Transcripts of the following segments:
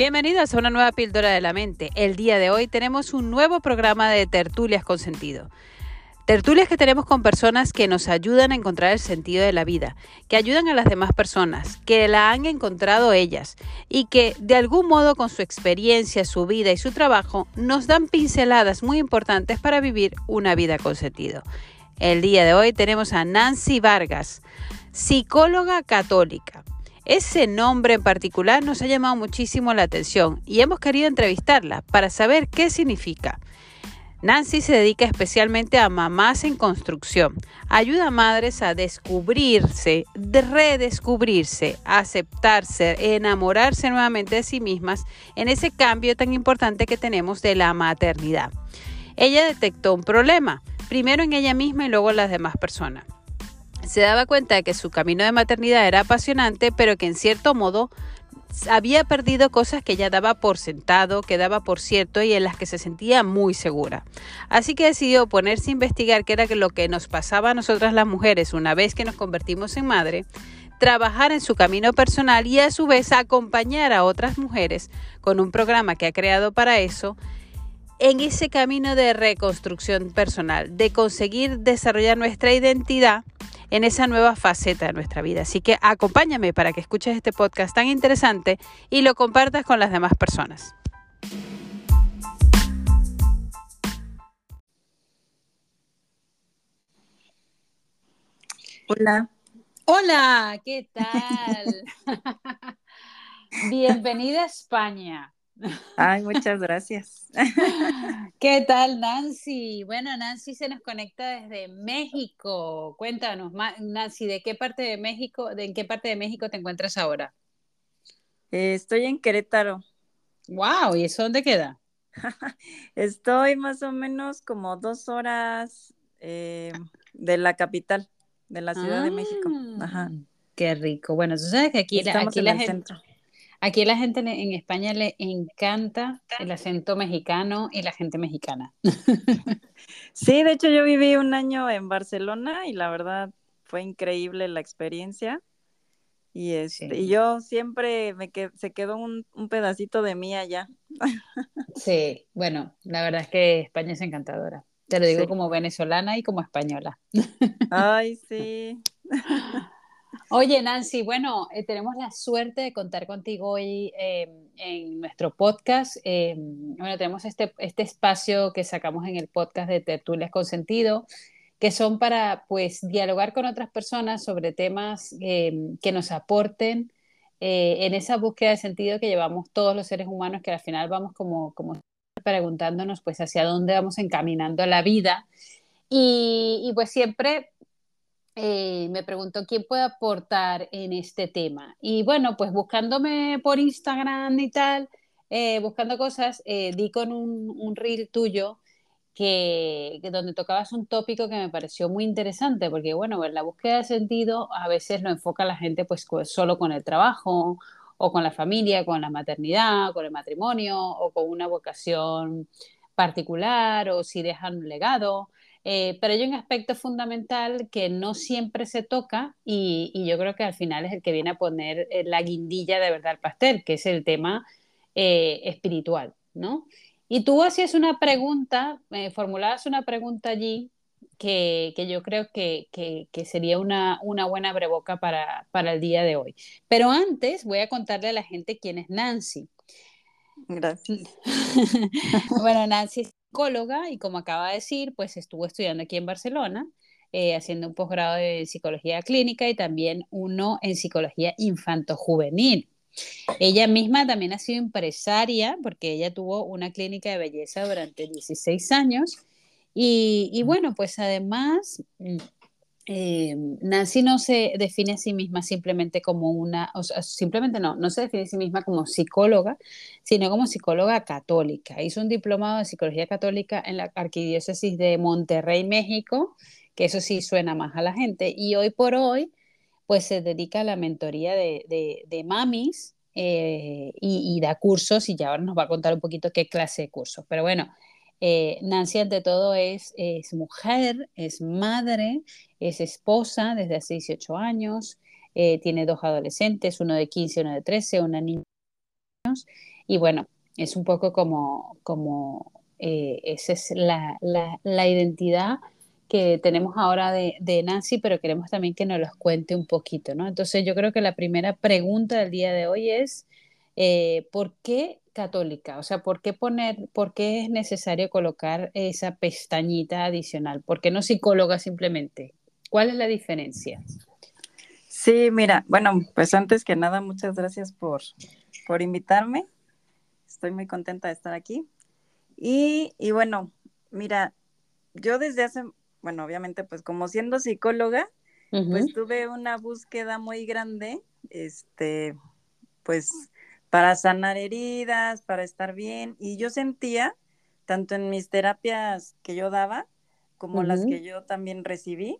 Bienvenidos a una nueva píldora de la mente. El día de hoy tenemos un nuevo programa de tertulias con sentido. Tertulias que tenemos con personas que nos ayudan a encontrar el sentido de la vida, que ayudan a las demás personas, que la han encontrado ellas y que de algún modo con su experiencia, su vida y su trabajo nos dan pinceladas muy importantes para vivir una vida con sentido. El día de hoy tenemos a Nancy Vargas, psicóloga católica. Ese nombre en particular nos ha llamado muchísimo la atención y hemos querido entrevistarla para saber qué significa. Nancy se dedica especialmente a mamás en construcción. Ayuda a madres a descubrirse, redescubrirse, aceptarse, enamorarse nuevamente de sí mismas en ese cambio tan importante que tenemos de la maternidad. Ella detectó un problema, primero en ella misma y luego en las demás personas se daba cuenta de que su camino de maternidad era apasionante, pero que en cierto modo había perdido cosas que ella daba por sentado, que daba por cierto y en las que se sentía muy segura. Así que decidió ponerse a investigar qué era lo que nos pasaba a nosotras las mujeres una vez que nos convertimos en madre, trabajar en su camino personal y a su vez acompañar a otras mujeres con un programa que ha creado para eso en ese camino de reconstrucción personal, de conseguir desarrollar nuestra identidad en esa nueva faceta de nuestra vida. Así que acompáñame para que escuches este podcast tan interesante y lo compartas con las demás personas. Hola. Hola, ¿qué tal? Bienvenida a España. Ay, muchas gracias. ¿Qué tal, Nancy? Bueno, Nancy se nos conecta desde México. Cuéntanos, Nancy, ¿de qué parte de México, de en qué parte de México te encuentras ahora? Eh, estoy en Querétaro. Wow, ¿y eso dónde queda? Estoy más o menos como dos horas eh, de la capital, de la Ciudad de México. Ajá. Ah, qué rico. Bueno, tú sabes que aquí, Estamos aquí en la el gente, centro. Aquí la gente en España le encanta el acento mexicano y la gente mexicana. Sí, de hecho yo viví un año en Barcelona y la verdad fue increíble la experiencia. Y, este, y yo siempre me que se quedó un, un pedacito de mí allá. sí, bueno, la verdad es que España es encantadora. Te lo digo Sí. como venezolana y como española. Ay, sí. Oye, Nancy, bueno, eh, tenemos la suerte de contar contigo hoy eh, en nuestro podcast. Eh, bueno, tenemos este, este espacio que sacamos en el podcast de Tertulias con Sentido, que son para, pues, dialogar con otras personas sobre temas eh, que nos aporten eh, en esa búsqueda de sentido que llevamos todos los seres humanos, que al final vamos como, como preguntándonos, pues, hacia dónde vamos encaminando la vida. Y, y pues siempre eh, me preguntó quién puede aportar en este tema. Y bueno, pues buscándome por Instagram y tal, eh, buscando cosas, eh, di con un, reel tuyo que, donde tocabas un tópico que me pareció muy interesante, porque bueno, en la búsqueda de sentido a veces lo enfoca la gente pues solo con el trabajo o con la familia, con la maternidad, con el matrimonio o con una vocación particular o si dejan un legado. Eh, pero hay un aspecto fundamental que no siempre se toca y, y yo creo que al final es el que viene a poner eh, la guindilla de verdad al pastel, que es el tema eh, espiritual, ¿no? Y tú hacías una pregunta, eh, formulabas una pregunta allí que, que yo creo que, que, que sería una, una buena breboca para, para el día de hoy. Pero antes voy a contarle a la gente quién es Nancy. Gracias. Bueno, Nancy psicóloga y como acaba de decir, pues estuvo estudiando aquí en Barcelona, eh, haciendo un posgrado de psicología clínica y también uno en psicología infanto-juvenil. Ella misma también ha sido empresaria porque ella tuvo una clínica de belleza durante 16 años y, y bueno, pues además mm, eh, Nancy no se define a sí misma simplemente como una, o sea, simplemente no, no se define a sí misma como psicóloga, sino como psicóloga católica. Hizo un diplomado de psicología católica en la Arquidiócesis de Monterrey, México, que eso sí suena más a la gente, y hoy por hoy, pues se dedica a la mentoría de, de, mamis eh, y, y da cursos, y ya ahora nos va a contar un poquito qué clase de cursos. Pero bueno, eh, Nancy ante todo es, mujer, es madre, es esposa desde hace 18 años, eh, tiene dos adolescentes, uno de 15 y uno de 13, una niña Y bueno, es un poco como, como eh, esa es la, la, identidad que tenemos ahora de, de, Nancy, pero queremos también que nos los cuente un poquito, ¿no? Entonces yo creo que la primera pregunta del día de hoy es, ¿por qué católica? O sea, ¿por qué poner, por qué es necesario colocar esa pestañita adicional? ¿Por qué no psicóloga simplemente? ¿Cuál es la diferencia? Sí, mira, bueno, pues antes que nada, muchas gracias por, por invitarme. Estoy muy contenta de estar aquí. Y, y bueno, mira, yo desde hace, bueno, obviamente, pues como siendo psicóloga, pues tuve una búsqueda muy grande, este, pues para sanar heridas, para estar bien. Y yo sentía, tanto en mis terapias que yo daba, como las que yo también recibí,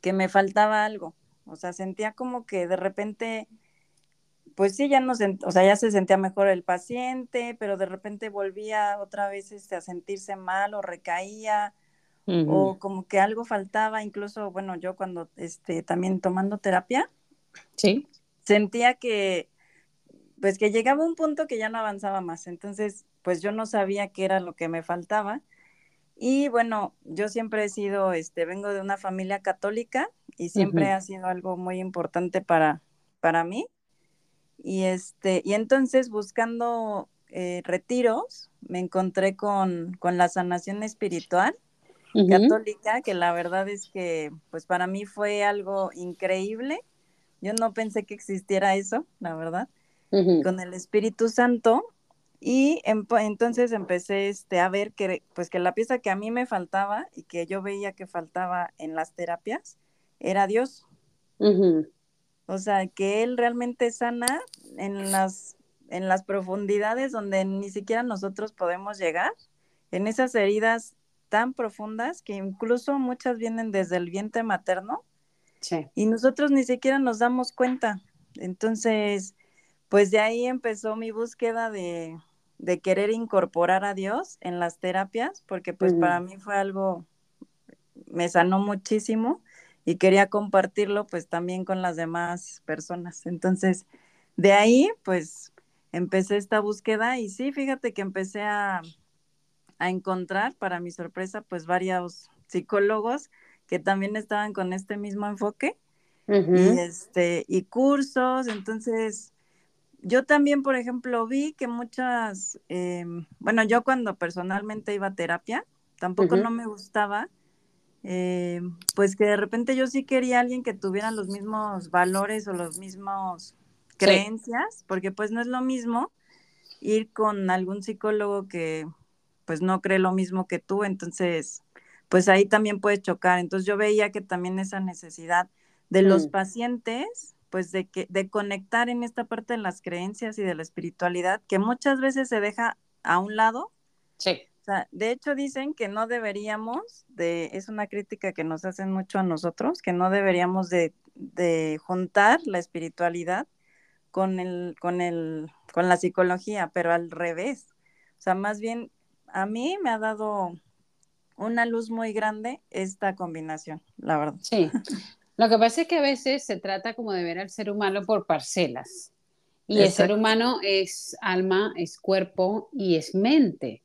que me faltaba algo. O sea, sentía como que de repente, pues sí, ya no o sea, ya se sentía mejor el paciente, pero de repente volvía otra vez este, a sentirse mal o recaía, o como que algo faltaba, incluso, bueno, yo cuando este, también tomando terapia, sí. sentía que pues que llegaba un punto que ya no avanzaba más. Entonces, pues yo no sabía qué era lo que me faltaba. Y bueno, yo siempre he sido, este, vengo de una familia católica y siempre ha sido algo muy importante para, para mí. Y este, y entonces buscando eh, retiros, me encontré con, con la sanación espiritual católica, que la verdad es que, pues para mí fue algo increíble. Yo no pensé que existiera eso, la verdad con el Espíritu Santo y entonces empecé este, a ver que, pues, que la pieza que a mí me faltaba y que yo veía que faltaba en las terapias era Dios. O sea, que Él realmente sana en las, en las profundidades donde ni siquiera nosotros podemos llegar, en esas heridas tan profundas que incluso muchas vienen desde el vientre materno y nosotros ni siquiera nos damos cuenta. Entonces, pues de ahí empezó mi búsqueda de, querer incorporar a Dios en las terapias, porque pues para mí fue algo, me sanó muchísimo y quería compartirlo pues también con las demás personas. Entonces, de ahí pues empecé esta búsqueda y sí, fíjate que empecé a, encontrar, para mi sorpresa, pues varios psicólogos que también estaban con este mismo enfoque y este y cursos, entonces yo también, por ejemplo, vi que muchas, em, bueno, yo cuando personalmente iba a terapia, tampoco no me gustaba, em, pues que de repente yo sí quería alguien que tuviera los mismos valores o los mismos creencias, porque pues no es lo mismo ir con algún psicólogo que pues no cree lo mismo que tú, entonces pues ahí también puede chocar. Entonces yo veía que también esa necesidad de los mm. pacientes pues de que de conectar en esta parte de las creencias y de la espiritualidad que muchas veces se deja a un lado. Sí. O sea, de hecho dicen que no deberíamos de es una crítica que nos hacen mucho a nosotros, que no deberíamos de, de juntar la espiritualidad con el con el con la psicología, pero al revés. O sea, más bien a mí me ha dado una luz muy grande esta combinación, la verdad. Sí, Lo que pasa es que a veces se trata como de ver al ser humano por parcelas. Y el ser humano es alma, es cuerpo y es mente.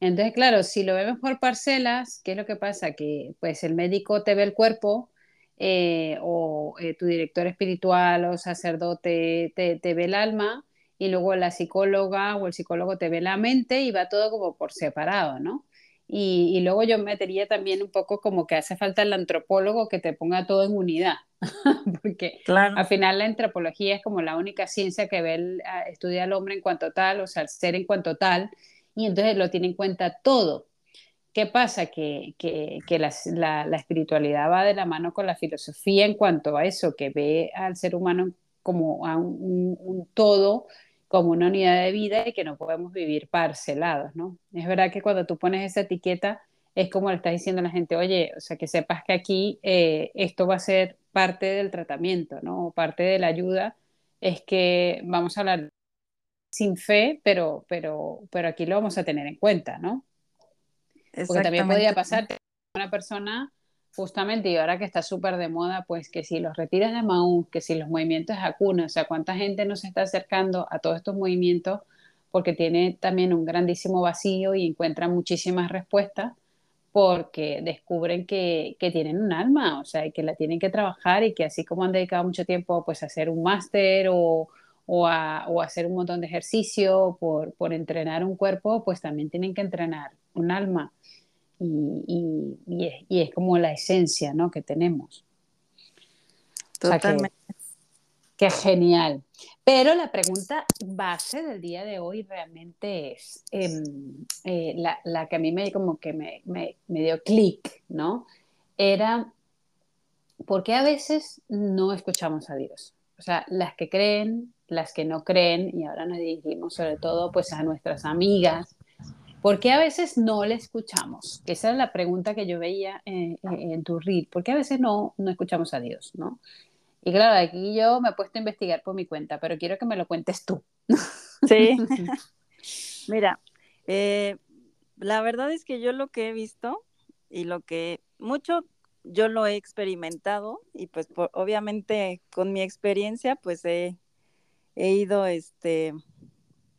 Entonces, claro, si lo vemos por parcelas, ¿qué es lo que pasa? Que pues el médico te ve el cuerpo eh, o eh, tu director espiritual o sacerdote te, te, ve el alma y luego la psicóloga o el psicólogo te ve la mente y va todo como por separado, ¿no? Y, luego yo metería también un poco como que hace falta el antropólogo que te ponga todo en unidad, porque al final la antropología es como la única ciencia que ve el, estudia al hombre en cuanto tal, o sea, el ser en cuanto tal, y entonces lo tiene en cuenta todo. ¿Qué pasa? Que, que, que la, la, espiritualidad va de la mano con la filosofía en cuanto a eso, que ve al ser humano como a un, un todo como una unidad de vida y que no podemos vivir parcelados, ¿no? Es verdad que cuando tú pones esa etiqueta es como le estás diciendo a la gente, oye, o sea, que sepas que aquí eh, esto va a ser parte del tratamiento, ¿no? O parte de la ayuda es que vamos a hablar sin fe, pero, pero, pero aquí lo vamos a tener en cuenta, ¿no? Porque también podría pasar que una persona justamente, y ahora que está súper de moda, pues que si los retiras de Maú, que si los movimientos de Hakuna, o sea, cuánta gente nos está acercando a todos estos movimientos porque tiene también un grandísimo vacío y encuentra muchísimas respuestas porque descubren que, que, tienen un alma, o sea, que la tienen que trabajar y que así como han dedicado mucho tiempo pues a hacer un máster o, o, a, o, hacer un montón de ejercicio por, por, entrenar un cuerpo, pues también tienen que entrenar un alma. Y, y, es, y es, como la esencia ¿no? que tenemos. Totalmente. Qué genial. Pero la pregunta base del día de hoy realmente es eh, eh, la, la, que a mí me como que me, me, me dio clic, ¿no? Era ¿por qué a veces no escuchamos a Dios? O sea, las que creen, las que no creen, y ahora nos dirigimos sobre todo pues a nuestras amigas, ¿por qué a veces no le escuchamos? Esa es la pregunta que yo veía en, en, en tu reel. ¿Por qué a veces no, no escuchamos a Dios? ¿no? Y claro, aquí yo me he puesto a investigar por mi cuenta, pero quiero que me lo cuentes tú. Sí. Mira, eh, la verdad es que yo lo que he visto y lo que mucho yo lo he experimentado y pues obviamente con mi experiencia pues he, ido este,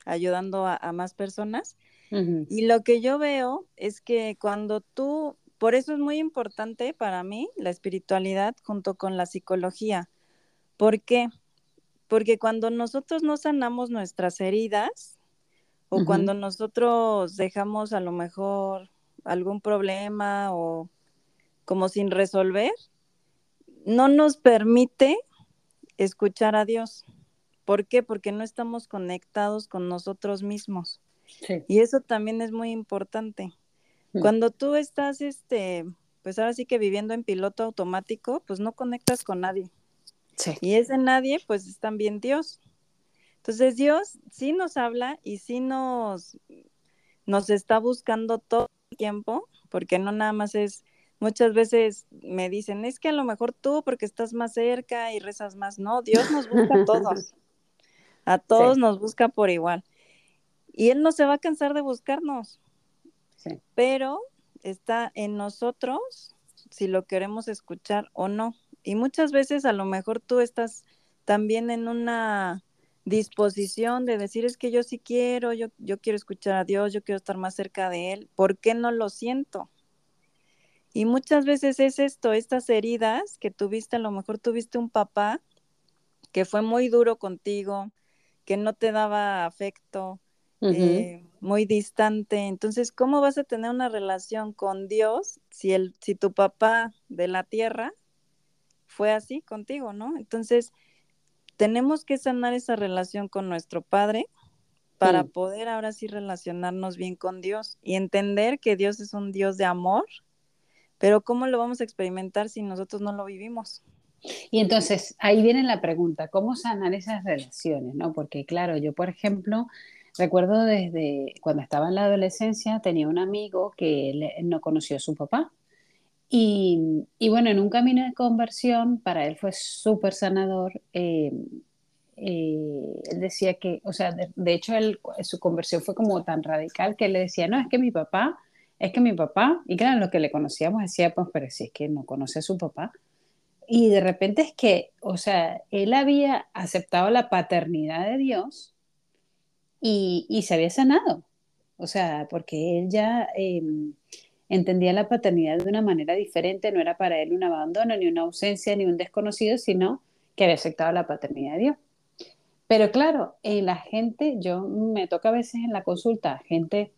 ayudando a más personas. Uh -huh. Y lo que yo veo es que cuando tú por eso es muy importante para mí la espiritualidad junto con la psicología. ¿Por qué? Porque cuando nosotros no sanamos nuestras heridas o uh -huh. cuando nosotros dejamos a lo mejor algún problema o como sin resolver, no nos permite escuchar a Dios. ¿Por qué? Porque no estamos conectados con nosotros mismos. Sí. Y eso también es muy importante. Cuando tú estás, este, pues ahora sí que viviendo en piloto automático, pues no conectas con nadie. Sí. Y ese nadie, pues es también Dios. Entonces Dios sí nos habla y sí nos, nos está buscando todo el tiempo, porque no nada más es, muchas veces me dicen, es que a lo mejor tú porque estás más cerca y rezas más. No, Dios nos busca a todos. A todos sí. nos busca por igual. Y Él no se va a cansar de buscarnos. Sí. Pero está en nosotros si lo queremos escuchar o no. Y muchas veces a lo mejor tú estás también en una disposición de decir es que yo sí quiero, yo, yo quiero escuchar a Dios, yo quiero estar más cerca de Él, ¿por qué no lo siento? Y muchas veces es esto, estas heridas que tuviste, a lo mejor tuviste un papá que fue muy duro contigo, que no te daba afecto, Uh -huh. eh, muy distante. Entonces, ¿cómo vas a tener una relación con Dios si, el, si tu papá de la tierra fue así contigo, ¿no? Entonces, tenemos que sanar esa relación con nuestro Padre para sí. poder ahora sí relacionarnos bien con Dios y entender que Dios es un Dios de amor, pero ¿cómo lo vamos a experimentar si nosotros no lo vivimos? Y entonces ahí viene la pregunta, ¿cómo sanar esas relaciones? ¿no? Porque claro, yo por ejemplo, Recuerdo desde cuando estaba en la adolescencia, tenía un amigo que no conoció a su papá. Y, y, bueno, en un camino de conversión, para él fue súper sanador. Eh, eh, él decía que, o sea, de, de hecho, su conversión fue como tan radical que él le decía, no, es que mi papá, es que mi papá, y claro, lo que le conocíamos decía, pues, pero si es que no conoce a su papá. Y de repente es que, o sea, él había aceptado la paternidad de Dios y, se había sanado. O sea, porque él ya eh, entendía la paternidad de una manera diferente, no era para él un abandono, ni una ausencia, ni un desconocido, sino que había aceptado la paternidad de Dios. Pero claro, eh, la gente, yo me toca a veces en la consulta, gente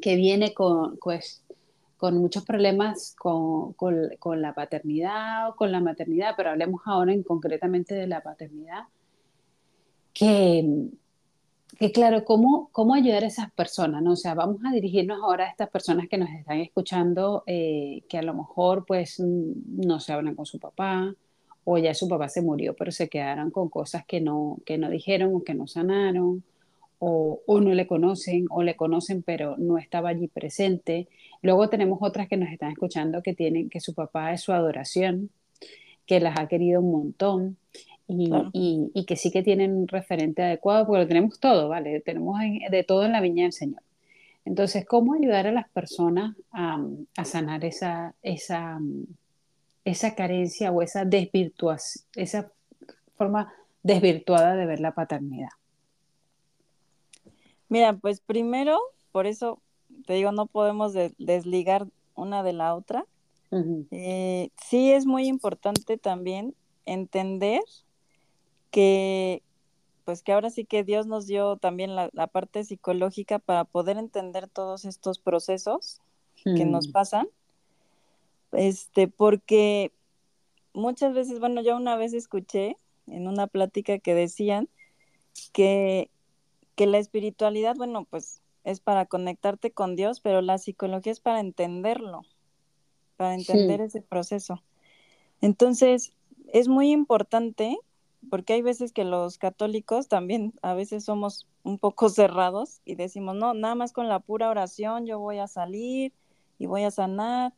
que viene con, pues, con muchos problemas con, con, con, la paternidad o con la maternidad, pero hablemos ahora en concretamente de la paternidad, que, que claro, ¿cómo, ¿cómo ayudar a esas personas? ¿no? O sea, vamos a dirigirnos ahora a estas personas que nos están escuchando, eh, que a lo mejor pues no se hablan con su papá, o ya su papá se murió, pero se quedaron con cosas que no, que no dijeron o que no sanaron, o, o no le conocen, o le conocen pero no estaba allí presente. Luego tenemos otras que nos están escuchando que tienen que su papá es su adoración, que las ha querido un montón y, claro. y, y, que sí que tienen un referente adecuado, porque lo tenemos todo, ¿vale? Tenemos de todo en la viña del Señor. Entonces, ¿cómo ayudar a las personas a, a sanar esa, esa, esa carencia o esa desvirtuación, esa forma desvirtuada de ver la paternidad? Mira, pues primero, por eso te digo, no podemos desligar una de la otra. Eh, sí es muy importante también entender que pues que ahora sí que Dios nos dio también la, parte psicológica para poder entender todos estos procesos que nos hmm. pasan. Este, porque muchas veces, bueno, yo una vez escuché en una plática que decían que, que la espiritualidad, bueno, pues es para conectarte con Dios, pero la psicología es para entenderlo, para entender ese proceso. Entonces, es muy importante porque hay veces que los católicos también a veces somos un poco cerrados y decimos, no, nada más con la pura oración yo voy a salir y voy a sanar.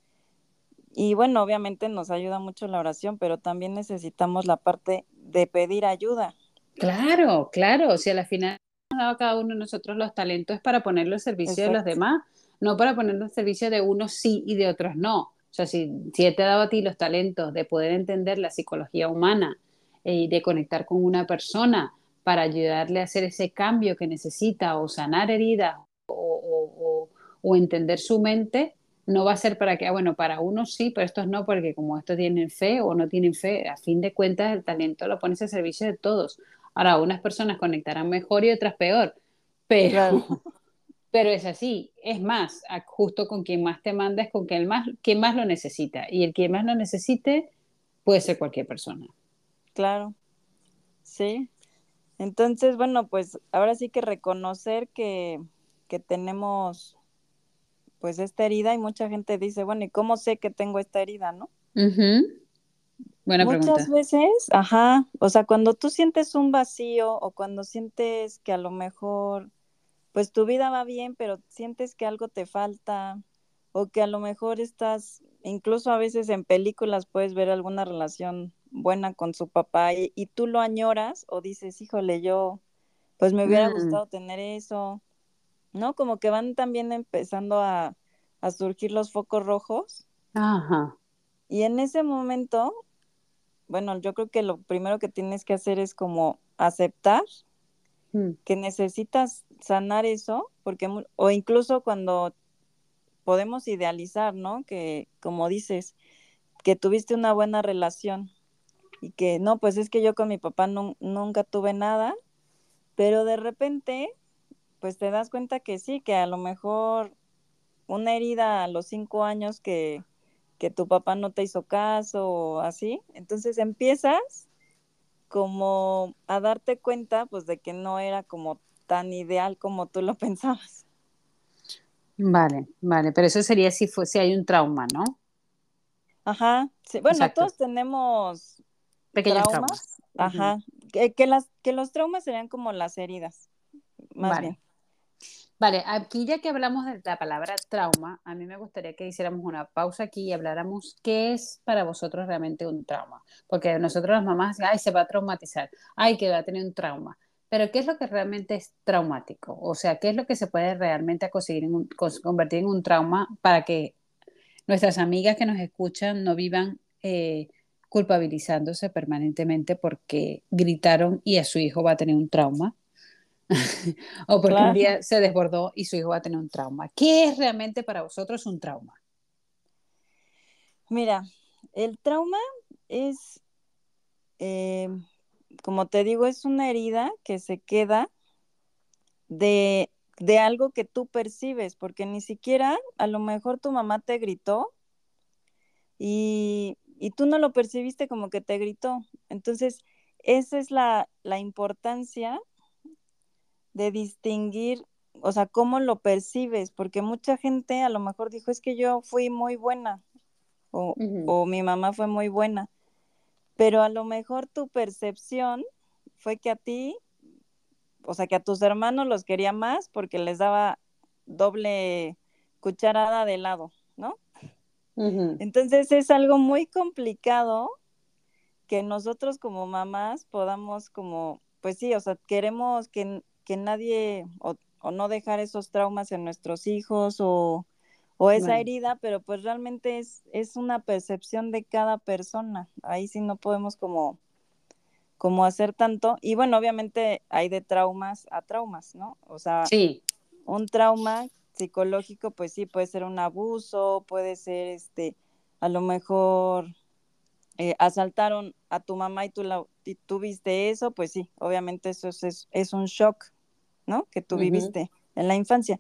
Y bueno, obviamente nos ayuda mucho la oración, pero también necesitamos la parte de pedir ayuda. Claro, claro, o sea, al final hemos dado a cada uno de nosotros los talentos para ponerlo al servicio de los demás, no para ponerlo al servicio de unos sí y de otros no. O sea, si, si te ha dado a ti los talentos de poder entender la psicología humana, y de conectar con una persona para ayudarle a hacer ese cambio que necesita o sanar heridas o, entender su mente, no va a ser para que, ah, bueno, para unos sí, pero estos no, porque como estos tienen fe o no tienen fe, a fin de cuentas el talento lo pones al servicio de todos. Ahora, unas personas conectarán mejor y otras peor, pero, pero es así. Es más, justo con quien más te manda es con quien más, quien más lo necesita. Y el quien más lo necesite puede ser cualquier persona. Claro, sí. Entonces, bueno, pues ahora sí que reconocer que, tenemos pues esta herida y mucha gente dice, bueno, ¿y cómo sé que tengo esta herida, no? Muchas veces, ajá, o sea, cuando tú sientes un vacío o cuando sientes que a lo mejor, pues tu vida va bien, pero sientes que algo te falta o que a lo mejor estás, incluso a veces en películas puedes ver alguna relación buena con su papá y, tú lo añoras o dices, híjole, yo, pues me hubiera mm. gustado tener eso, ¿no? Como que van también empezando a, a surgir los focos rojos. Ajá. Y en ese momento, bueno, yo creo que lo primero que tienes que hacer es como aceptar mm. que necesitas sanar eso, porque, o incluso cuando podemos idealizar, ¿no? Que, como dices, que tuviste una buena relación y que no, pues es que yo con mi papá nunca tuve nada, pero de repente, pues te das cuenta que sí, que a lo mejor una herida a los cinco años que, que tu papá no te hizo caso o así, entonces empiezas como a darte cuenta pues de que no era como tan ideal como tú lo pensabas. Vale, vale, pero eso sería si fuese hay un trauma, ¿no? Ajá, sí, bueno, todos tenemos Pequeños traumas. Ajá. que, las, que los traumas serían como las heridas, más vale. bien. Vale, aquí ya que hablamos de la palabra trauma, a mí me gustaría que hiciéramos una pausa aquí y habláramos qué es para vosotros realmente un trauma. Porque nosotros las mamás, ay, se va a traumatizar, ay, que va a tener un trauma. Pero ¿qué es lo que realmente es traumático? O sea, ¿qué es lo que se puede realmente conseguir en convertir en un trauma para que nuestras amigas que nos escuchan no vivan eh, culpabilizándose permanentemente porque gritaron y a su hijo va a tener un trauma. o porque un día se desbordó y su hijo va a tener un trauma. ¿Qué es realmente para vosotros un trauma? Mira, el trauma es, eh, como te digo, es una herida que se queda de, de algo que tú percibes, porque ni siquiera a lo mejor tu mamá te gritó y y tú no lo percibiste como que te gritó. Entonces, esa es la, importancia de distinguir, o sea, cómo lo percibes, porque mucha gente a lo mejor dijo, es que yo fui muy buena o, o mi mamá fue muy buena, pero a lo mejor tu percepción fue que a ti, o sea, que a tus hermanos los quería más porque les daba doble cucharada de helado, ¿no? Entonces es algo muy complicado que nosotros como mamás podamos como, pues sí, o sea, queremos que, que nadie o, no dejar esos traumas en nuestros hijos o, esa herida, pero pues realmente es, es una percepción de cada persona. Ahí sí no podemos como, como hacer tanto. Y bueno, obviamente hay de traumas a traumas, ¿no? O sea, sí. un trauma psicológico, pues sí, puede ser un abuso, puede ser este, a lo mejor eh, asaltaron a tu mamá y tú, la, viste eso, pues sí, obviamente eso es, es un shock, ¿no? Que tú viviste en la infancia.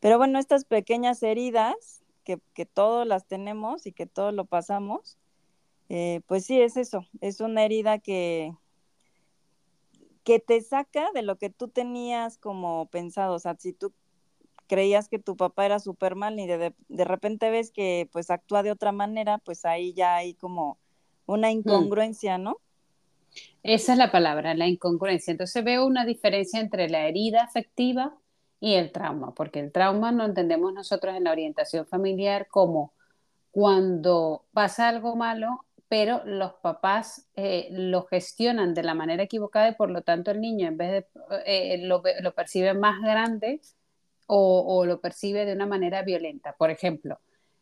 Pero bueno, estas pequeñas heridas que, que todos las tenemos y que todos lo pasamos, eh, pues sí, es eso, es una herida que, que te saca de lo que tú tenías como pensado, o sea, si tú creías que tu papá era súper mal y de, de, repente ves que pues actúa de otra manera, pues ahí ya hay como una mm. incongruencia, ¿no? Esa es la palabra, la incongruencia. Entonces veo una diferencia entre la herida afectiva y el trauma, porque el trauma no entendemos nosotros en la orientación familiar como cuando pasa algo malo, pero los papás eh, lo gestionan de la manera equivocada y por lo tanto el niño en vez de eh, lo, lo, percibe más grande o, lo percibe de una manera violenta. Por ejemplo,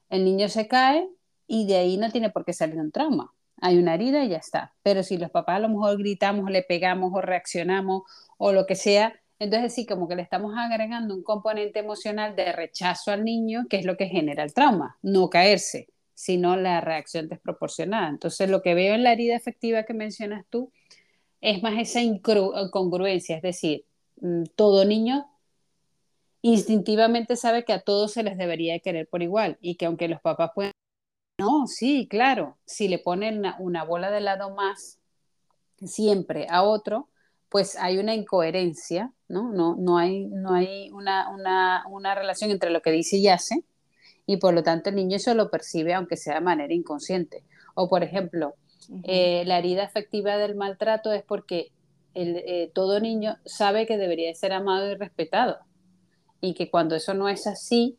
el niño se cae y de ahí no tiene por qué salir un trauma. Hay una herida y ya está. Pero si los papás a lo mejor gritamos, le pegamos o reaccionamos o lo que sea, entonces sí, como que le estamos agregando un componente emocional de rechazo al niño, que es lo que genera el trauma, no caerse sino la reacción desproporcionada. Entonces, lo que veo en la herida efectiva que mencionas tú es más esa incongruencia, es decir, mm, todo niño instintivamente sabe que a todos se les debería querer por igual y que aunque los papás pueden... No, sí, claro, si le ponen una, bola de helado más siempre a otro, pues hay una incoherencia, ¿no? No, no hay, no hay una, una, una relación entre lo que dice y hace y por lo tanto el niño eso lo percibe aunque sea de manera inconsciente. O por ejemplo, eh, la herida afectiva del maltrato es porque el, eh, todo niño sabe que debería ser amado y respetado y que cuando eso no es así,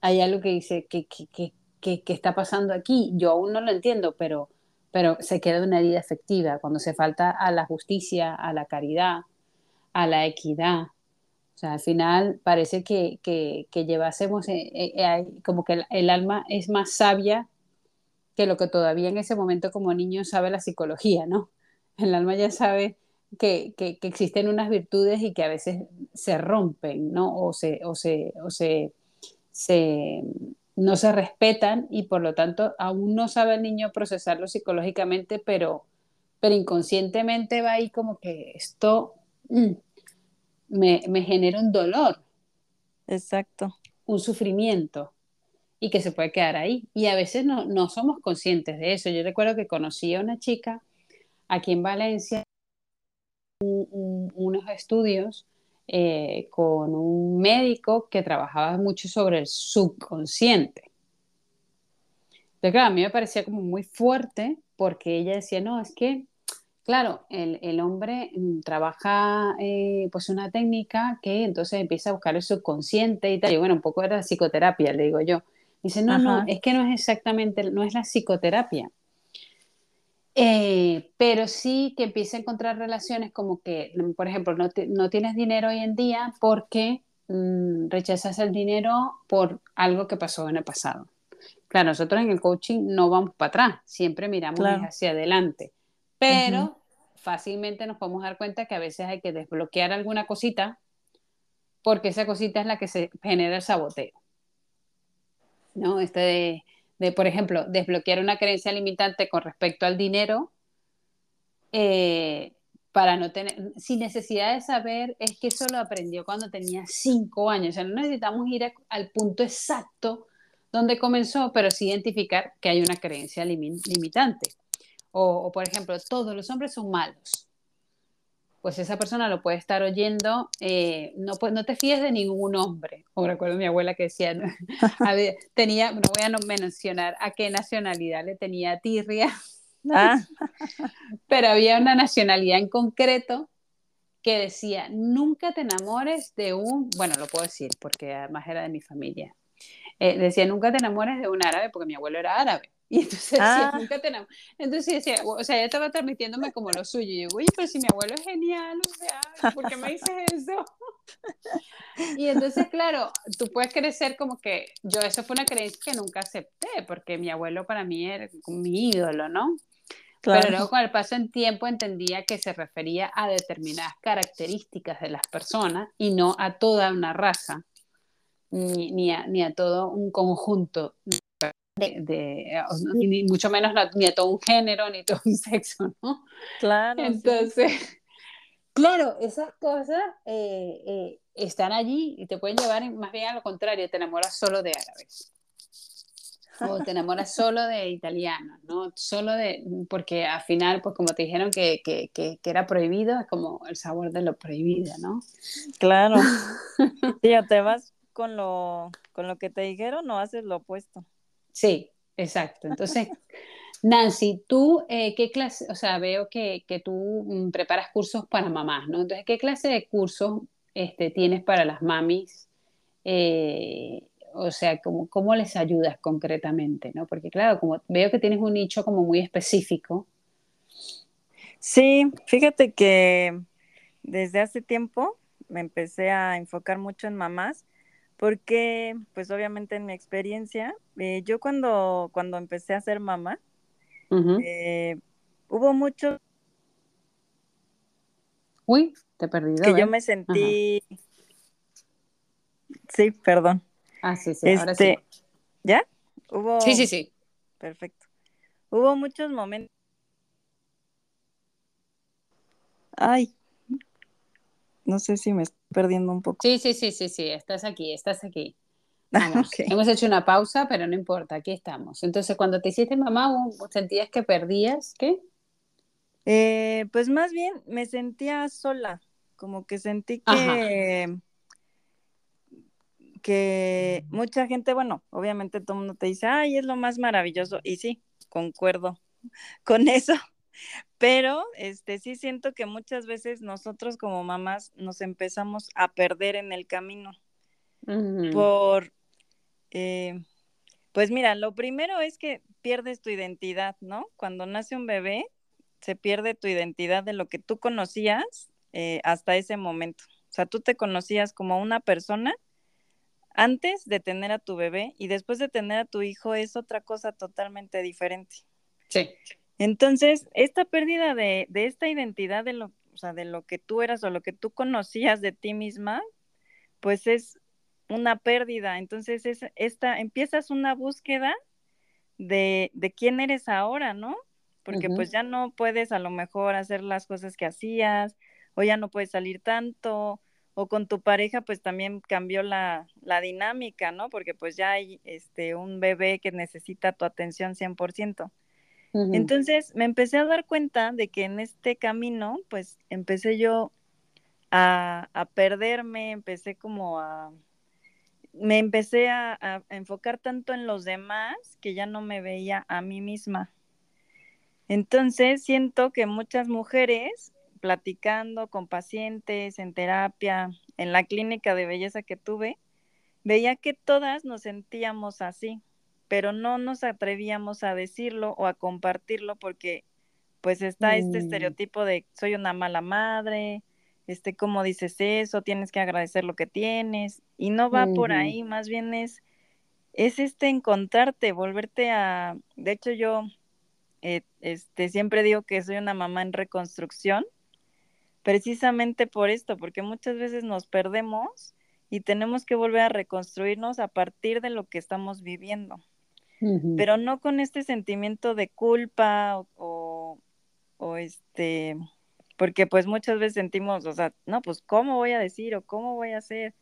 hay algo que dice, que, está pasando aquí? Yo aún no lo entiendo, pero, pero se queda una herida afectiva cuando se falta a la justicia, a la caridad, a la equidad, o sea, al final parece que, que, llevásemos, eh, eh, eh, como que el, alma es más sabia que lo que todavía en ese momento como niño sabe la psicología, ¿no? El alma ya sabe que, que, existen unas virtudes y que a veces se rompen, ¿no? O se, o se, o se, se, no se respetan y por lo tanto aún no sabe el niño procesarlo psicológicamente, pero, pero inconscientemente va ahí como que esto... Mm, me, genera un dolor. Exacto. Un sufrimiento y que se puede quedar ahí. Y a veces no, no somos conscientes de eso. Yo recuerdo que conocí a una chica aquí en Valencia, unos estudios eh, con un médico que trabajaba mucho sobre el subconsciente. Entonces, claro, a mí me parecía como muy fuerte porque ella decía, no, es que Claro, el, hombre mm, trabaja eh, pues una técnica que entonces empieza a buscar el subconsciente y tal. Y bueno, un poco era psicoterapia, le digo yo. Dice, no, no, es que no es exactamente, no es la psicoterapia. Eh, pero sí que empieza a encontrar relaciones como que, mm, por ejemplo, no, tienes dinero hoy en día porque mm, rechazas el dinero por algo que pasó en el pasado. Claro, nosotros en el coaching no vamos para atrás, siempre miramos hacia adelante, pero fácilmente nos podemos dar cuenta que a veces hay que desbloquear alguna cosita porque esa cosita es la que se genera el saboteo. ¿No? Este de, por ejemplo, desbloquear una creencia limitante con respecto al dinero eh, para no tener, sin necesidad de saber, es que eso lo aprendió cuando tenía cinco años. O sea, no necesitamos ir al punto exacto donde comenzó, pero sí identificar que hay una creencia limitante. O, por ejemplo, todos los hombres son malos. Pues esa persona lo puede estar oyendo, eh, no, no te fíes de ningún hombre. O recuerdo a mi abuela que decía, tenía, no voy a mencionar a qué nacionalidad le tenía tirria, ah. pero había una nacionalidad en concreto que decía, nunca te enamores de un, bueno, lo puedo decir porque además era de mi familia, eh, decía, nunca te enamores de un árabe porque mi abuelo era árabe. Y entonces decía, ah. nunca tenemos. Entonces decía, o sea, ella estaba transmitiéndome como lo suyo. Y yo, oye, pero si mi abuelo es genial, o sea, ¿por qué me dices eso? Y entonces, claro, tú puedes crecer como que yo, eso fue una creencia que nunca acepté, porque mi abuelo para mí era mi ídolo, ¿no? Pero luego con el paso en tiempo entendía que se refería a determinadas características de las personas y no a toda una raza, ni, ni, a, ni a, todo un conjunto de, ni mucho menos ni a todo un género, ni todo un sexo, ¿no? Claro. Entonces, claro, esas cosas eh, eh, están allí y te pueden llevar más bien a lo contrario, te enamoras solo de árabes o te enamoras solo de italiano, ¿no? Solo de, porque al final, pues como te dijeron que, que, que, era prohibido, es como el sabor de lo prohibido, ¿no? Claro. Sí, te vas con lo, con lo que te dijeron o haces lo opuesto. Sí, exacto. Entonces, Nancy, tú, eh, ¿qué clase, o sea, veo que, que tú mm, preparas cursos para mamás, ¿no? Entonces, ¿qué clase de cursos este, tienes para las mamis? Eh, o sea, ¿cómo, ¿cómo, les ayudas concretamente? ¿no? Porque claro, como veo que tienes un nicho como muy específico. Sí, fíjate que desde hace tiempo me empecé a enfocar mucho en mamás porque pues obviamente en mi experiencia, eh, yo cuando, cuando empecé a ser mamá, eh, hubo mucho... Uy, te he perdido. Que yo me sentí... Sí, perdón. Ah, sí, sí, ahora sí. Este, ¿Ya? Hubo... Sí, sí, sí. Perfecto. Hubo muchos momentos... Ay, no sé si me perdiendo un poco. Sí, sí, sí, sí, sí, estás aquí, estás aquí. Vamos. Hemos hecho una pausa, pero no importa, aquí estamos. Entonces, cuando te hiciste mamá, ¿sentías que perdías qué? Eh, pues más bien me sentía sola, como que sentí que, que mucha gente, bueno, obviamente todo el mundo te dice, ay, es lo más maravilloso, y sí, concuerdo con eso, pero este sí siento que muchas veces nosotros como mamás nos empezamos a perder en el camino por eh, pues mira, lo primero es que pierdes tu identidad, ¿no? Cuando nace un bebé, se pierde tu identidad de lo que tú conocías eh, hasta ese momento. O sea, tú te conocías como una persona antes de tener a tu bebé y después de tener a tu hijo es otra cosa totalmente diferente. Sí. Entonces, esta pérdida de, de esta identidad de lo, o sea, de lo que tú eras o lo que tú conocías de ti misma, pues es una pérdida. Entonces, es, esta, empiezas una búsqueda de, de quién eres ahora, ¿no? Porque pues ya no puedes a lo mejor hacer las cosas que hacías, o ya no puedes salir tanto, o con tu pareja pues también cambió la, la dinámica, ¿no? Porque pues ya hay este, un bebé que necesita tu atención 100%. Entonces me empecé a dar cuenta de que en este camino pues empecé yo a, a perderme, empecé como a, me empecé a, enfocar tanto en los demás que ya no me veía a mí misma. Entonces siento que muchas mujeres platicando con pacientes en terapia, en la clínica de belleza que tuve, veía que todas nos sentíamos así, pero no nos atrevíamos a decirlo o a compartirlo porque pues está este mm. estereotipo de soy una mala madre, este, cómo dices eso, tienes que agradecer lo que tienes, y no va por ahí, más bien es, es este encontrarte, volverte a, de hecho yo, eh, este, siempre digo que soy una mamá en reconstrucción, precisamente por esto, porque muchas veces nos perdemos y tenemos que volver a reconstruirnos a partir de lo que estamos viviendo, pero no con este sentimiento de culpa o, o este porque pues muchas veces sentimos, o sea, no, pues cómo voy a decir o cómo voy a hacer,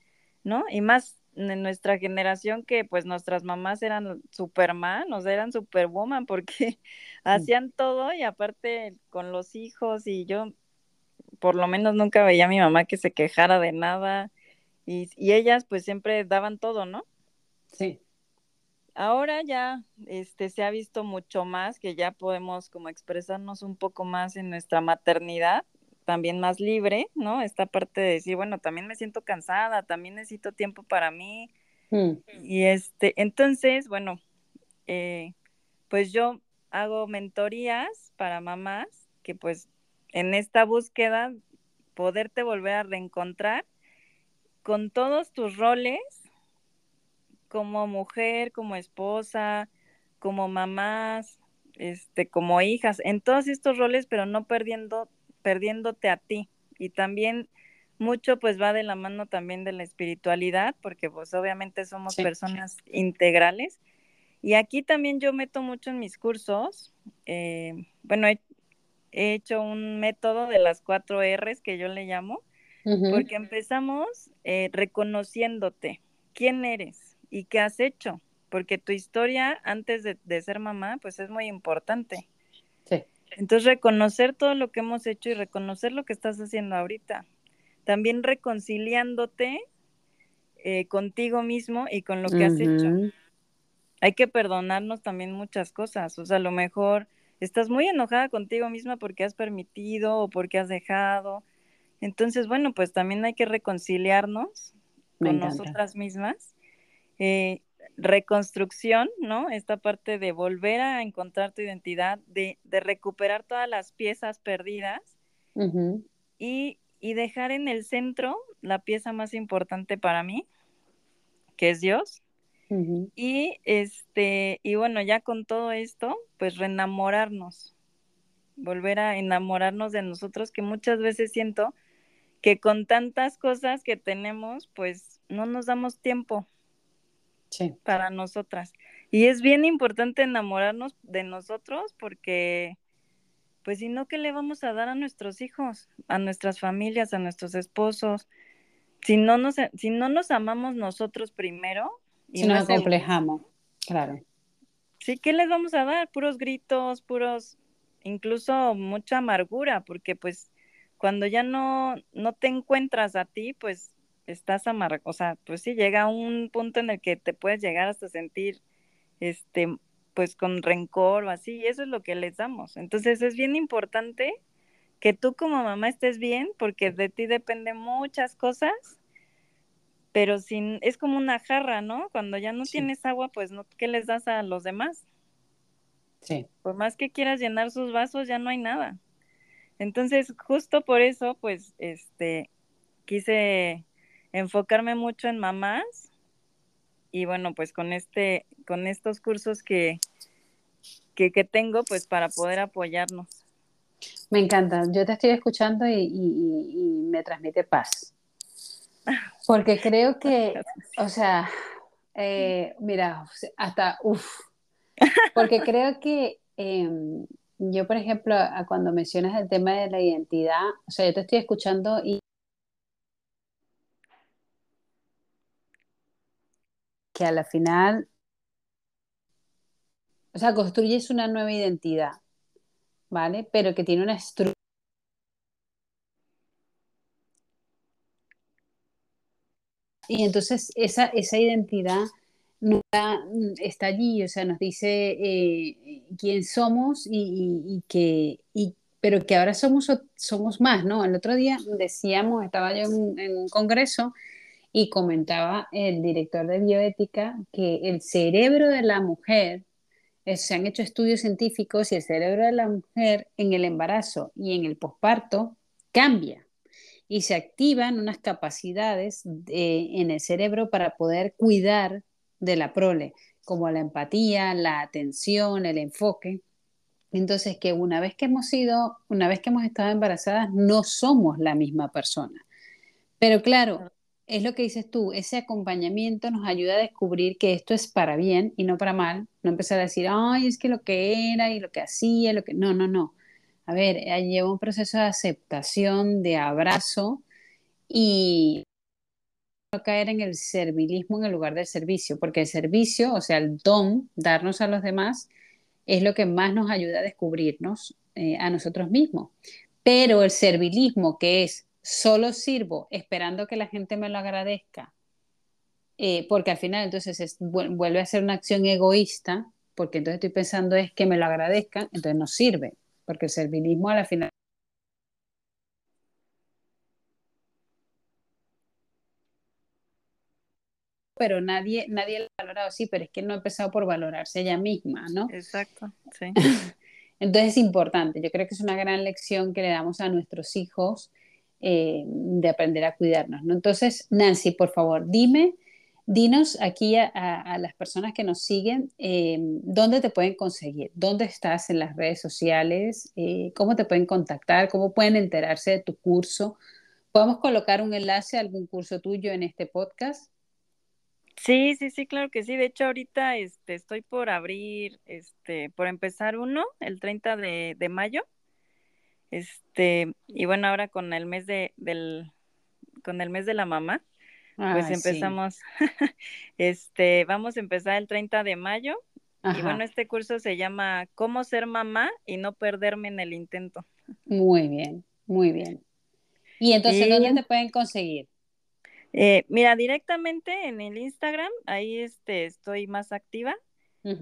¿no? Y más en nuestra generación que pues nuestras mamás eran Superman, o sea, eran Superwoman porque hacían todo y aparte con los hijos y yo por lo menos nunca veía a mi mamá que se quejara de nada y, y ellas pues siempre daban todo, ¿no? Sí. Ahora ya este, se ha visto mucho más, que ya podemos como expresarnos un poco más en nuestra maternidad, también más libre, ¿no? Esta parte de decir, bueno, también me siento cansada, también necesito tiempo para mí. Mm. Y este, entonces, bueno, eh, pues yo hago mentorías para mamás que pues en esta búsqueda poderte volver a reencontrar con todos tus roles como mujer, como esposa, como mamás, este, como hijas, en todos estos roles, pero no perdiendo, perdiéndote a ti. Y también mucho pues va de la mano también de la espiritualidad, porque pues obviamente somos personas integrales. Y aquí también yo meto mucho en mis cursos, eh, bueno, he, hecho un método de las cuatro R's que yo le llamo, porque empezamos eh, reconociéndote, quién eres y qué has hecho, porque tu historia antes de, de ser mamá pues es muy importante. Sí. Entonces reconocer todo lo que hemos hecho y reconocer lo que estás haciendo ahorita también reconciliándote eh, contigo mismo y con lo que has hecho. Hay que perdonarnos también muchas cosas, o sea, a lo mejor estás muy enojada contigo misma porque has permitido o porque has dejado. Entonces, bueno, pues también hay que reconciliarnos con nosotras mismas. Eh, reconstrucción, ¿no? Esta parte de volver a encontrar tu identidad, de, recuperar todas las piezas perdidas y y dejar en el centro la pieza más importante para mí, que es Dios. Y este, y bueno, ya con todo esto, pues reenamorarnos, volver a enamorarnos de nosotros, que muchas veces siento que con tantas cosas que tenemos, pues no nos damos tiempo para nosotras. Y es bien importante enamorarnos de nosotros porque pues si no, ¿qué le vamos a dar a nuestros hijos, a nuestras familias, a nuestros esposos? Si no nos, si no nos amamos nosotros primero. Y si nos acomplejamos, claro. Sí, ¿qué les vamos a dar? Puros gritos, puros, incluso mucha amargura, porque pues cuando ya no, no te encuentras a ti, pues estás amargo, o sea, pues sí llega un punto en el que te puedes llegar hasta sentir este pues con rencor o así, y eso es lo que les damos. Entonces es bien importante que tú como mamá estés bien, porque de ti dependen muchas cosas, pero sin, es como una jarra, ¿no? Cuando ya no tienes agua, pues no, ¿qué les das a los demás? Sí. Por más que quieras llenar sus vasos, ya no hay nada. Entonces, justo por eso, pues, este, quise enfocarme mucho en mamás y bueno, pues con este, con estos cursos que, que, tengo, pues para poder apoyarnos. Me encanta, yo te estoy escuchando y, me transmite paz. Porque creo que, o sea, eh, mira, hasta, uff, porque creo que em, yo, por ejemplo, cuando mencionas el tema de la identidad, o sea, yo te estoy escuchando y que a la final, o sea, construyes una nueva identidad, ¿vale? Pero que tiene una estructura. Y entonces esa, esa identidad está allí, o sea, nos dice eh, quién somos y, que, pero que ahora somos, somos más, ¿no? El otro día decíamos, estaba yo en un congreso y comentaba el director de bioética que el cerebro de la mujer, eh, se han hecho estudios científicos y el cerebro de la mujer en el embarazo y en el posparto cambia y se activan unas capacidades en el cerebro para poder cuidar de la prole, como la empatía, la atención, el enfoque. Entonces, que una vez que hemos sido, una vez que hemos estado embarazadas, no somos la misma persona. Pero claro, es lo que dices tú, ese acompañamiento nos ayuda a descubrir que esto es para bien y no para mal, no empezar a decir, ay, es que lo que era y lo que hacía, lo que... No, no, no. A ver, eh, lleva un proceso de aceptación, de abrazo y no caer en el servilismo en el lugar del servicio, porque el servicio, o sea, el don, darnos a los demás, es lo que más nos ayuda a descubrirnos eh, a nosotros mismos. Pero el servilismo, que es solo sirvo esperando que la gente me lo agradezca, eh, porque al final entonces vuelve a ser una acción egoísta, porque entonces estoy pensando es que me lo agradezcan, entonces no sirve, porque el servilismo a la final... Pero nadie, nadie lo ha valorado, sí, pero es que no ha empezado por valorarse ella misma, ¿no? Exacto, sí. entonces es importante, yo creo que es una gran lección que le damos a nuestros hijos eh, de aprender a cuidarnos. ¿no? Entonces, Nancy, por favor, dime Dinos aquí a, las personas que nos siguen, em, ¿dónde te pueden conseguir? ¿Dónde estás en las redes sociales? Eh, ¿Cómo te pueden contactar? ¿Cómo pueden enterarse de tu curso? ¿Podemos colocar un enlace a algún curso tuyo en este podcast? Sí, sí, sí, claro que sí. De hecho, ahorita este, estoy por abrir, este, por empezar uno, el 30 de, de mayo. Este, y bueno, ahora con el mes de, del, con el mes de la mamá, pues empezamos, este, vamos a empezar el 30 de mayo. Y bueno, este curso se llama Cómo ser mamá y no perderme en el intento. Muy bien, muy bien. Y entonces, ¿dónde te pueden conseguir? Eh, mira, directamente en el Instagram, ahí este, estoy más activa.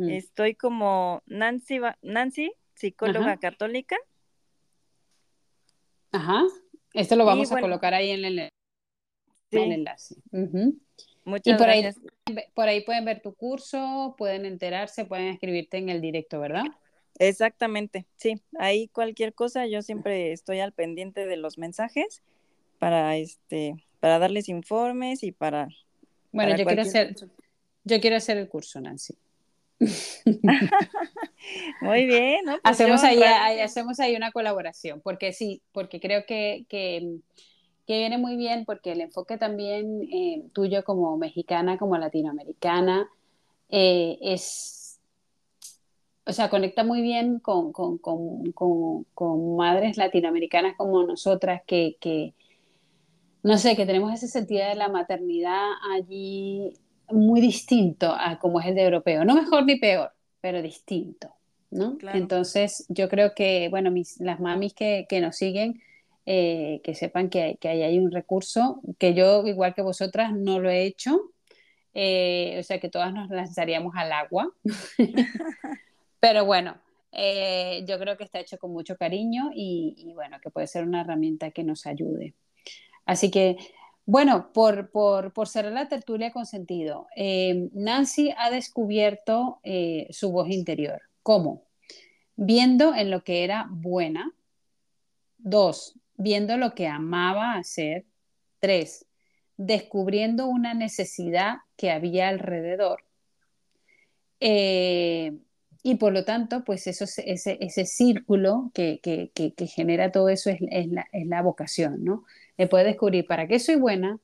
Estoy como Nancy, Nancy psicóloga católica. Ajá. Esto lo vamos a colocar ahí en el, el enlace. Muchas y por gracias. Ahí, por ahí pueden ver tu curso, pueden enterarse, pueden escribirte en el directo, ¿verdad? Exactamente, sí. Ahí cualquier cosa, yo siempre estoy al pendiente de los mensajes para este, para darles informes y para. Bueno, yo quiero hacer, yo quiero hacer el curso, Nancy. Muy bien, pues hacemos, ahí, hacemos ahí una colaboración, porque sí, porque creo que, que que viene muy bien porque el enfoque también eh, tuyo como mexicana, como latinoamericana, eh, es, o sea, conecta muy bien con, con, con, con madres latinoamericanas como nosotras que, que, no sé, que tenemos ese sentido de la maternidad allí muy distinto a como es el de europeo, no mejor ni peor, pero distinto, ¿no? Entonces, yo creo que, bueno, mis, las mamis que, que nos siguen, eh, que sepan que, que ahí hay un recurso que yo, igual que vosotras, no lo he hecho. Eh, o sea que todas nos lanzaríamos al agua. Pero bueno, eh, yo creo que está hecho con mucho cariño y, bueno, que puede ser una herramienta que nos ayude. Así que, bueno, por, por, por cerrar la tertulia con sentido, Nancy ha descubierto su voz interior. ¿Cómo? Viendo en lo que era buena. Dos, viendo lo que amaba hacer. Tres, descubriendo una necesidad que había alrededor. Eh, y por lo tanto, pues eso, ese, ese círculo que, que, que, genera todo eso es, es, la, es, la, vocación, ¿no? De poder descubrir para qué soy buena,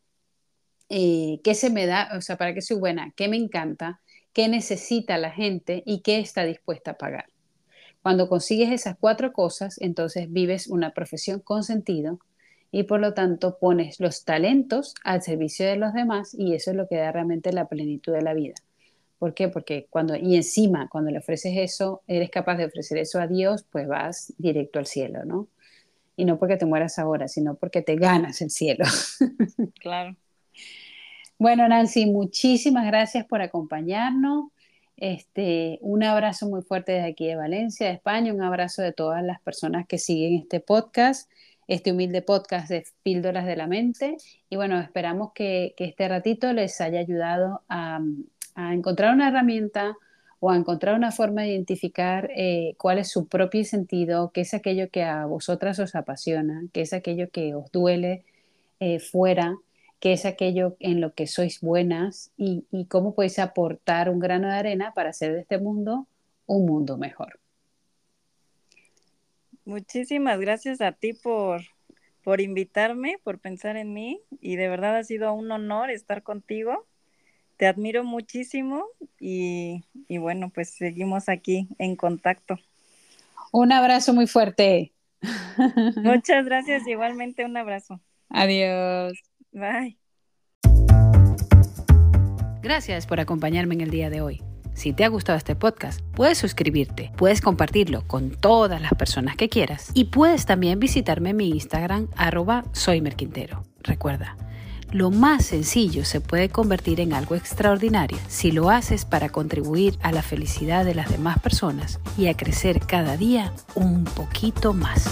eh, qué se me da, o sea, para qué soy buena, qué me encanta, qué necesita la gente y qué está dispuesta a pagar. Cuando consigues esas cuatro cosas, entonces vives una profesión con sentido y por lo tanto pones los talentos al servicio de los demás y eso es lo que da realmente la plenitud de la vida. ¿Por qué? Porque cuando, y encima, cuando le ofreces eso, eres capaz de ofrecer eso a Dios, pues vas directo al cielo, ¿no? Y no porque te mueras ahora, sino porque te ganas el cielo. Claro. Bueno, Nancy, muchísimas gracias por acompañarnos. Este, un abrazo muy fuerte desde aquí de Valencia, de España, un abrazo de todas las personas que siguen este podcast, este humilde podcast de Píldoras de la Mente. Y bueno, esperamos que, este ratito les haya ayudado a, encontrar una herramienta o a encontrar una forma de identificar eh, cuál es su propio sentido, qué es aquello que a vosotras os apasiona, qué es aquello que os duele eh, fuera qué es aquello en lo que sois buenas y, cómo podéis aportar un grano de arena para hacer de este mundo un mundo mejor. Muchísimas gracias a ti por, por invitarme, por pensar en mí y de verdad ha sido un honor estar contigo. Te admiro muchísimo y, y bueno, pues seguimos aquí en contacto. Un abrazo muy fuerte. Muchas gracias, igualmente un abrazo. Adiós. Bye. Gracias por acompañarme en el día de hoy. Si te ha gustado este podcast, puedes suscribirte, puedes compartirlo con todas las personas que quieras y puedes también visitarme en mi Instagram arroba soymerquintero. Recuerda, lo más sencillo se puede convertir en algo extraordinario si lo haces para contribuir a la felicidad de las demás personas y a crecer cada día un poquito más.